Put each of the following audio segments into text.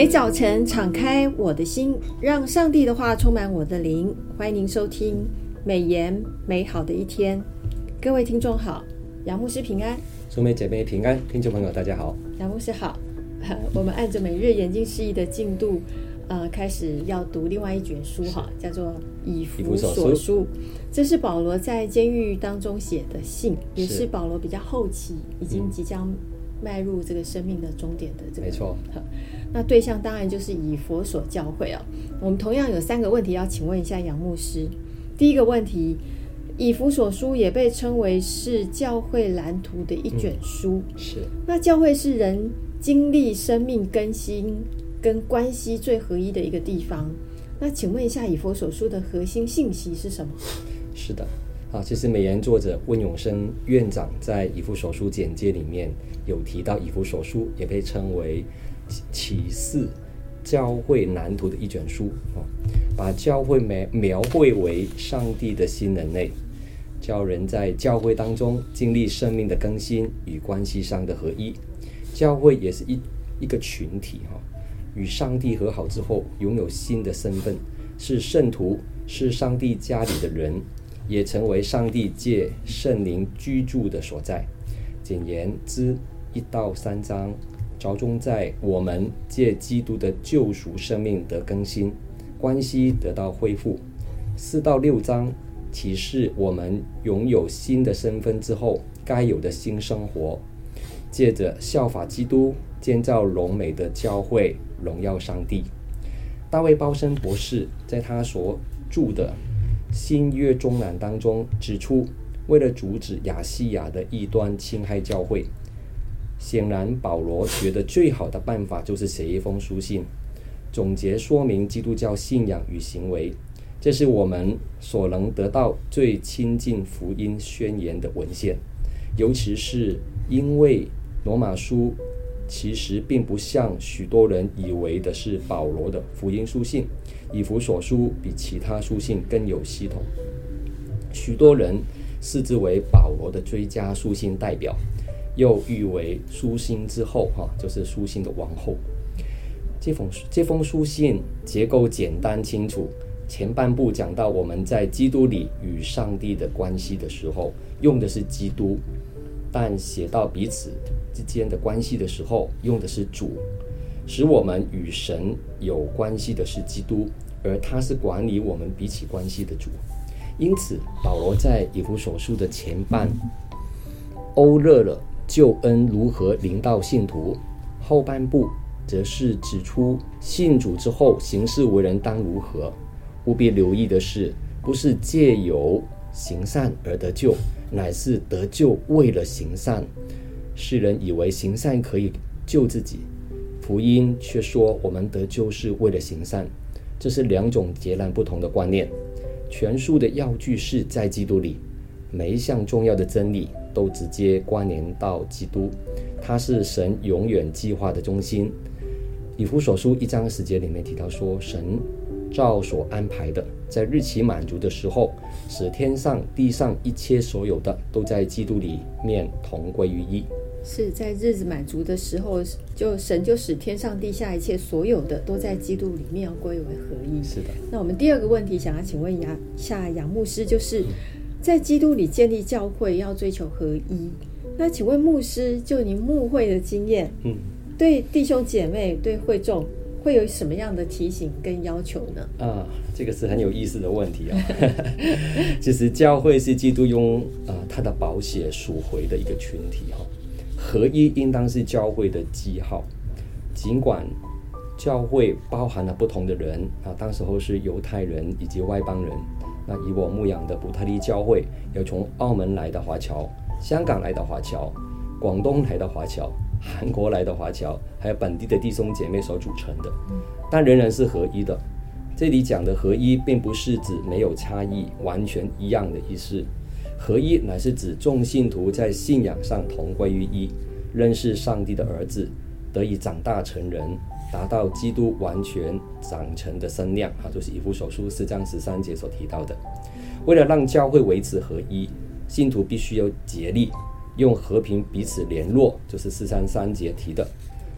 每早晨敞开我的心，让上帝的话充满我的灵。欢迎您收听美言美好的一天。各位听众好，杨牧师平安，兄妹姐妹平安，听众朋友大家好，杨牧师好。我们按着每日研经释义的进度，呃，开始要读另外一卷书哈，叫做《以弗所书》。这是保罗在监狱当中写的信，也是保罗比较后期，已经即将迈入这个生命的终点的这个。没错。那对象当然就是以佛所教会啊。我们同样有三个问题要请问一下杨牧师。第一个问题，以佛所书也被称为是教会蓝图的一卷书。嗯、是。那教会是人经历生命更新跟关系最合一的一个地方。那请问一下，以佛所书的核心信息是什么？是的，啊，其实美言作者温永生院长在以弗所书简介里面有提到，以弗所书也被称为。启示教会蓝图的一卷书啊，把教会描描绘为上帝的新人类，教人在教会当中经历生命的更新与关系上的合一。教会也是一一个群体哈，与上帝和好之后，拥有新的身份，是圣徒，是上帝家里的人，也成为上帝借圣灵居住的所在。简言之，一到三章。着重在我们借基督的救赎生命得更新，关系得到恢复。四到六章启示我们拥有新的身份之后该有的新生活。借着效法基督，建造荣美的教会，荣耀上帝。大卫鲍森博士在他所著的新约中南当中指出，为了阻止亚细亚的异端侵害教会。显然，保罗觉得最好的办法就是写一封书信，总结说明基督教信仰与行为。这是我们所能得到最亲近福音宣言的文献。尤其是因为罗马书其实并不像许多人以为的是保罗的福音书信，以弗所书比其他书信更有系统。许多人视之为保罗的最佳书信代表。又誉为书信之后，哈，就是书信的王后。这封这封书信结构简单清楚，前半部讲到我们在基督里与上帝的关系的时候，用的是基督；但写到彼此之间的关系的时候，用的是主。使我们与神有关系的是基督，而他是管理我们彼此关系的主。因此，保罗在以弗所书的前半欧热了。救恩如何临到信徒？后半部则是指出信主之后行事为人当如何。务必留意的是，不是借由行善而得救，乃是得救为了行善。世人以为行善可以救自己，福音却说我们得救是为了行善，这是两种截然不同的观念。全书的要句是在基督里，每一项重要的真理。都直接关联到基督，他是神永远计划的中心。以弗所书一章十节里面提到说，神照所安排的，在日期满足的时候，使天上地上一切所有的都在基督里面同归于一。是在日子满足的时候，就神就使天上地下一切所有的都在基督里面要归为合一。是的。那我们第二个问题想要请问杨下杨牧师，就是。在基督里建立教会要追求合一。那请问牧师，就您牧会的经验，嗯，对弟兄姐妹、对会众会有什么样的提醒跟要求呢？啊，这个是很有意思的问题啊、哦。其实教会是基督用啊他的宝血赎回的一个群体哈、哦，合一应当是教会的记号。尽管教会包含了不同的人啊，当时候是犹太人以及外邦人。那以我牧养的伯特利教会，有从澳门来的华侨、香港来的华侨、广东来的华侨、韩国来的华侨，还有本地的弟兄姐妹所组成的，但仍然是合一的。这里讲的合一，并不是指没有差异、完全一样的意思。合一乃是指众信徒在信仰上同归于一，认识上帝的儿子，得以长大成人。达到基督完全长成的身量，哈，就是以弗所书四章十三节所提到的。为了让教会维持合一，信徒必须要竭力用和平彼此联络，就是四三三节提的。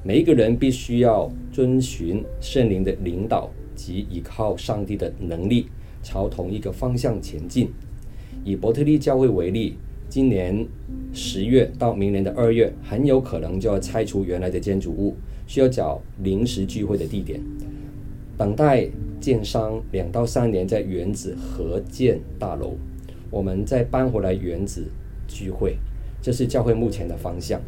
每一个人必须要遵循圣灵的领导及依靠上帝的能力，朝同一个方向前进。以伯特利教会为例，今年十月到明年的二月，很有可能就要拆除原来的建筑物，需要找临时聚会的地点，等待建商两到三年在原址合建大楼，我们再搬回来原址聚会。这是教会目前的方向。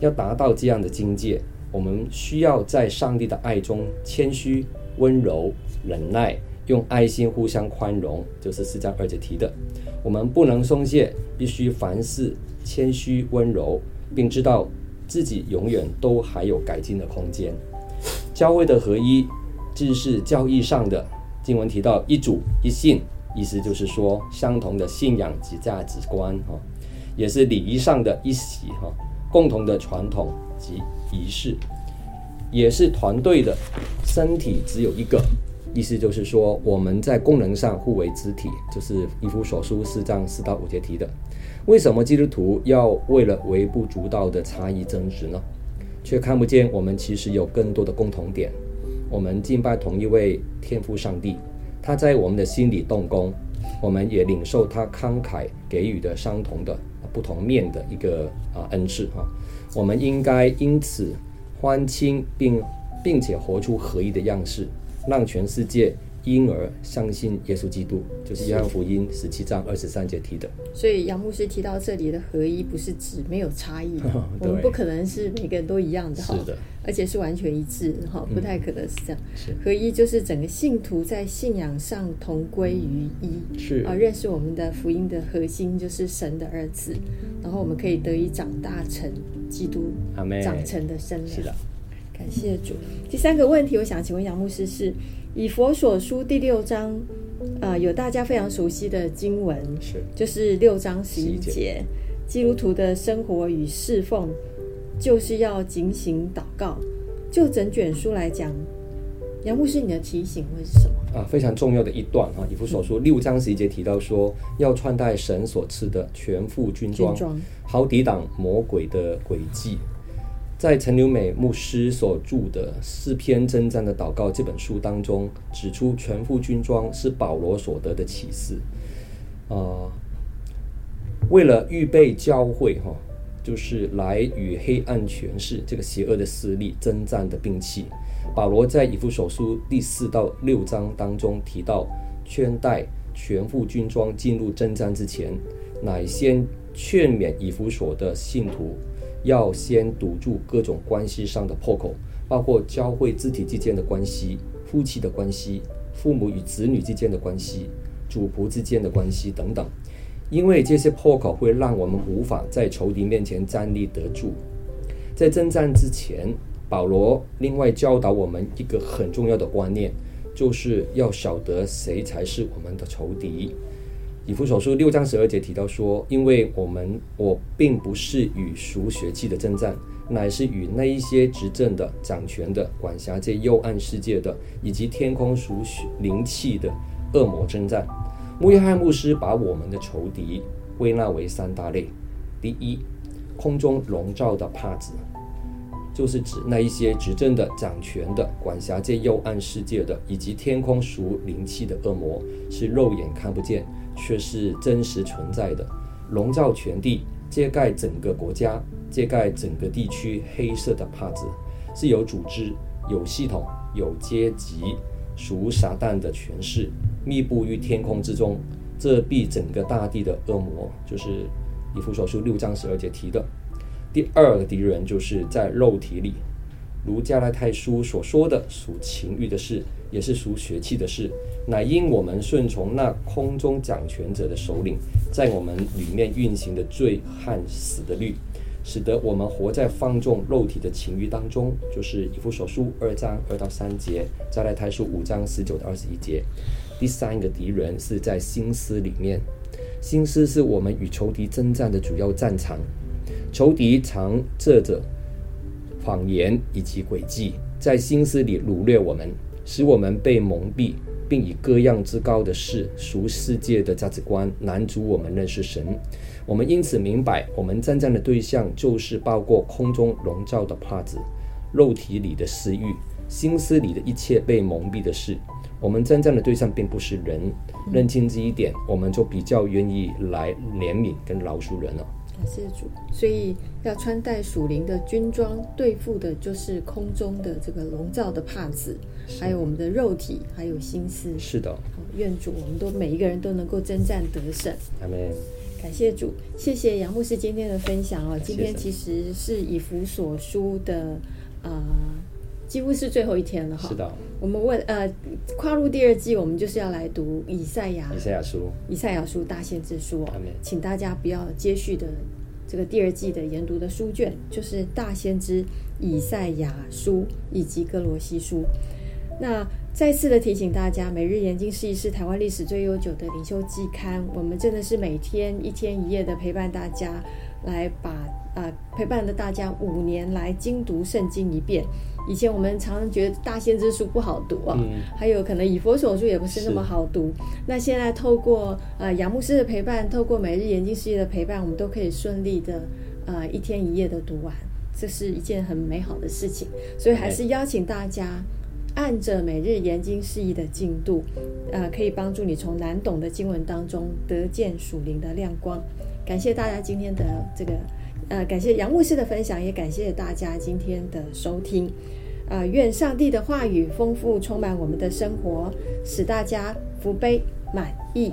要达到这样的境界，我们需要在上帝的爱中谦虚、温柔、忍耐，用爱心互相宽容，就是四章二节提的。我们不能松懈，必须凡事谦虚温柔，并知道自己永远都还有改进的空间。教会的合一，只是教义上的经文提到一主一信，意思就是说相同的信仰及价值观哈，也是礼仪上的一喜哈。共同的传统及仪式，也是团队的身体只有一个，意思就是说我们在功能上互为肢体，就是以弗所书四章四到五节提的。为什么基督徒要为了微不足道的差异争执呢？却看不见我们其实有更多的共同点。我们敬拜同一位天父上帝，他在我们的心里动工，我们也领受他慷慨给予的相同的。不同面的一个啊恩赐哈，我们应该因此欢庆并并且活出合一的样式，让全世界因而相信耶稣基督，就是约翰福音十七章二十三节提的。所以杨牧师提到这里的合一，不是指没有差异，我们不可能是每个人都一样的哈。是的。而且是完全一致哈，不太可能是这样。是合一就是整个信徒在信仰上同归于一，是啊，认识我们的福音的核心就是神的儿子，然后我们可以得以长大成基督长成的身量。是的，感谢主。第三个问题，我想请问杨牧师是以佛所书第六章啊、呃，有大家非常熟悉的经文，是就是六章十一节，基督徒的生活与侍奉。就是要警醒祷告。就整卷书来讲，杨牧师，你的提醒会是什么？啊，非常重要的一段啊，以弗所书六章十一节提到说，要穿戴神所赐的全副军装，军装好抵挡魔鬼的诡计。在陈留美牧师所著的《诗篇征战的祷告》这本书当中，指出全副军装是保罗所得的启示。啊，为了预备教会哈。就是来与黑暗权势这个邪恶的势力征战的兵器。保罗在以弗所书第四到六章当中提到，穿戴全副军装进入征战之前，乃先劝勉以弗所的信徒，要先堵住各种关系上的破口，包括教会肢体之间的关系、夫妻的关系、父母与子女之间的关系、主仆之间的关系等等。因为这些破口会让我们无法在仇敌面前站立得住。在征战之前，保罗另外教导我们一个很重要的观念，就是要晓得谁才是我们的仇敌。以弗所书六章十二节提到说：“因为我们我并不是与属血气的征战，乃是与那一些执政的、掌权的、管辖这幽暗世界的，以及天空属血灵气的恶魔征战。”穆约翰牧师把我们的仇敌归纳为三大类：第一，空中笼罩的帕子，就是指那一些执政的、掌权的、管辖这幽暗世界的，以及天空属灵气的恶魔，是肉眼看不见，却是真实存在的，笼罩全地，遮盖整个国家，遮盖整个地区。黑色的帕子是有组织、有系统、有阶级，属撒旦的权势。密布于天空之中，遮蔽整个大地的恶魔，就是以弗所书六章十二节提的。第二个敌人就是在肉体里，如加拉太书所说的，属情欲的事，也是属血气的事，乃因我们顺从那空中掌权者的首领，在我们里面运行的罪和死的律，使得我们活在放纵肉体的情欲当中，就是以弗所书二章二到三节，加拉太书五章十九到二十一节。第三个敌人是在心思里面，心思是我们与仇敌征战的主要战场。仇敌常这着谎言以及诡计，在心思里掳掠我们，使我们被蒙蔽，并以各样之高的事、俗世界的价值观拦阻我们认识神。我们因此明白，我们站战的对象就是包括空中笼罩的帕子，肉体里的私欲、心思里的一切被蒙蔽的事。我们站战的对象并不是人，认清这一点，我们就比较愿意来怜悯跟饶恕人了。感谢主，所以要穿戴属灵的军装，对付的就是空中的这个笼罩的帕子，还有我们的肉体，还有心思。是的，愿主，我们都每一个人都能够征战得胜。阿门。感谢主，谢谢杨牧师今天的分享哦。今天其实是以弗所书的啊、呃，几乎是最后一天了哈。是的。我们为呃跨入第二季，我们就是要来读以赛亚以赛亚书以赛亚书大先知书哦。请大家不要接续的这个第二季的研读的书卷，就是大先知以赛亚书以及哥罗西书。那再次的提醒大家，每日研经是一是台湾历史最悠久的灵修季刊。我们真的是每天一天一夜的陪伴大家，来把啊、呃、陪伴着大家五年来精读圣经一遍。以前我们常常觉得大先知书不好读啊，嗯、还有可能以佛所书也不是那么好读。那现在透过呃杨牧师的陪伴，透过每日研经事业的陪伴，我们都可以顺利的呃一天一夜的读完，这是一件很美好的事情。所以还是邀请大家按着每日研经释义的进度，呃，可以帮助你从难懂的经文当中得见属灵的亮光。感谢大家今天的这个呃，感谢杨牧师的分享，也感谢大家今天的收听。呃，愿上帝的话语丰富充满我们的生活，使大家福杯满溢。